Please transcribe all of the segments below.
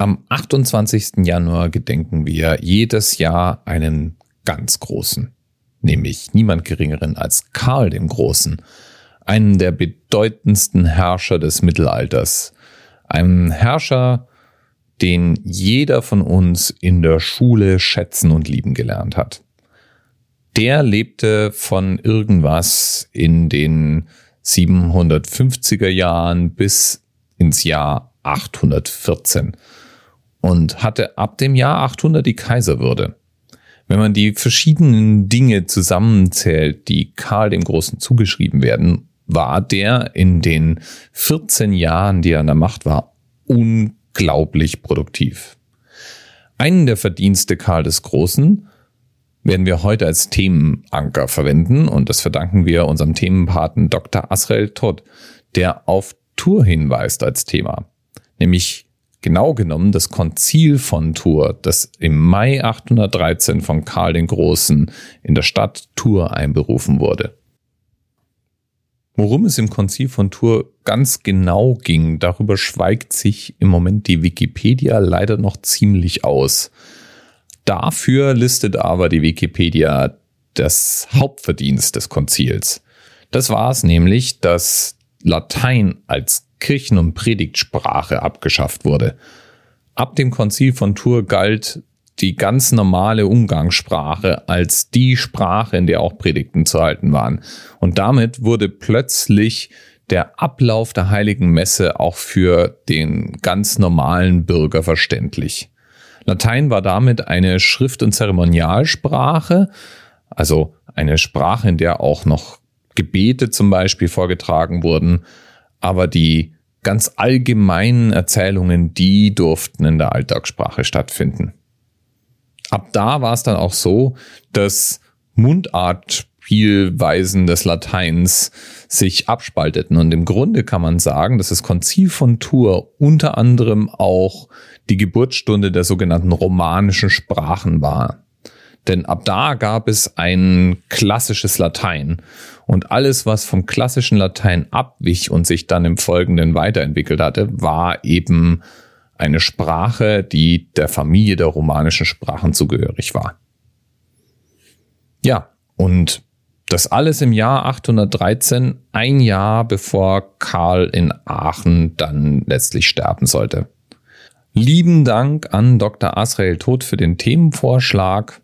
Am 28. Januar gedenken wir jedes Jahr einen ganz großen, nämlich niemand geringeren als Karl dem Großen, einen der bedeutendsten Herrscher des Mittelalters, einen Herrscher, den jeder von uns in der Schule schätzen und lieben gelernt hat. Der lebte von irgendwas in den 750er Jahren bis ins Jahr 814 und hatte ab dem Jahr 800 die Kaiserwürde. Wenn man die verschiedenen Dinge zusammenzählt, die Karl dem Großen zugeschrieben werden, war der in den 14 Jahren, die er an der Macht war, unglaublich produktiv. Einen der Verdienste Karl des Großen werden wir heute als Themenanker verwenden und das verdanken wir unserem Themenpaten Dr. Asrael Todd, der auf Tour hinweist als Thema, nämlich genau genommen das Konzil von Tours, das im Mai 813 von Karl den Großen in der Stadt Tours einberufen wurde. Worum es im Konzil von Tours ganz genau ging, darüber schweigt sich im Moment die Wikipedia leider noch ziemlich aus. Dafür listet aber die Wikipedia das Hauptverdienst des Konzils. Das war es nämlich, dass Latein als Kirchen- und Predigtsprache abgeschafft wurde. Ab dem Konzil von Tours galt die ganz normale Umgangssprache als die Sprache, in der auch Predigten zu halten waren. Und damit wurde plötzlich der Ablauf der heiligen Messe auch für den ganz normalen Bürger verständlich. Latein war damit eine Schrift- und Zeremonialsprache, also eine Sprache, in der auch noch Gebete zum Beispiel vorgetragen wurden aber die ganz allgemeinen Erzählungen, die durften in der Alltagssprache stattfinden. Ab da war es dann auch so, dass Mundartspielweisen des Lateins sich abspalteten. Und im Grunde kann man sagen, dass das Konzil von Tours unter anderem auch die Geburtsstunde der sogenannten romanischen Sprachen war. Denn ab da gab es ein klassisches Latein. Und alles, was vom klassischen Latein abwich und sich dann im Folgenden weiterentwickelt hatte, war eben eine Sprache, die der Familie der romanischen Sprachen zugehörig war. Ja, und das alles im Jahr 813, ein Jahr bevor Karl in Aachen dann letztlich sterben sollte. Lieben Dank an Dr. Asrael Tod für den Themenvorschlag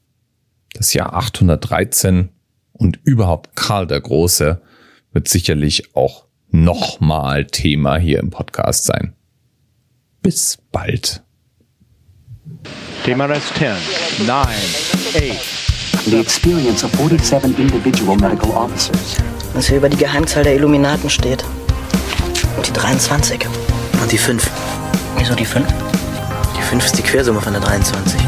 das Jahr 813 und überhaupt Karl der Große wird sicherlich auch nochmal Thema hier im Podcast sein. Bis bald. Thema Rest 10, 9, 8. The experience of 47 individual medical officers. Was hier über die Geheimzahl der Illuminaten steht. Und die 23. Und die 5. Wieso die 5? Die 5 ist die Quersumme von der 23.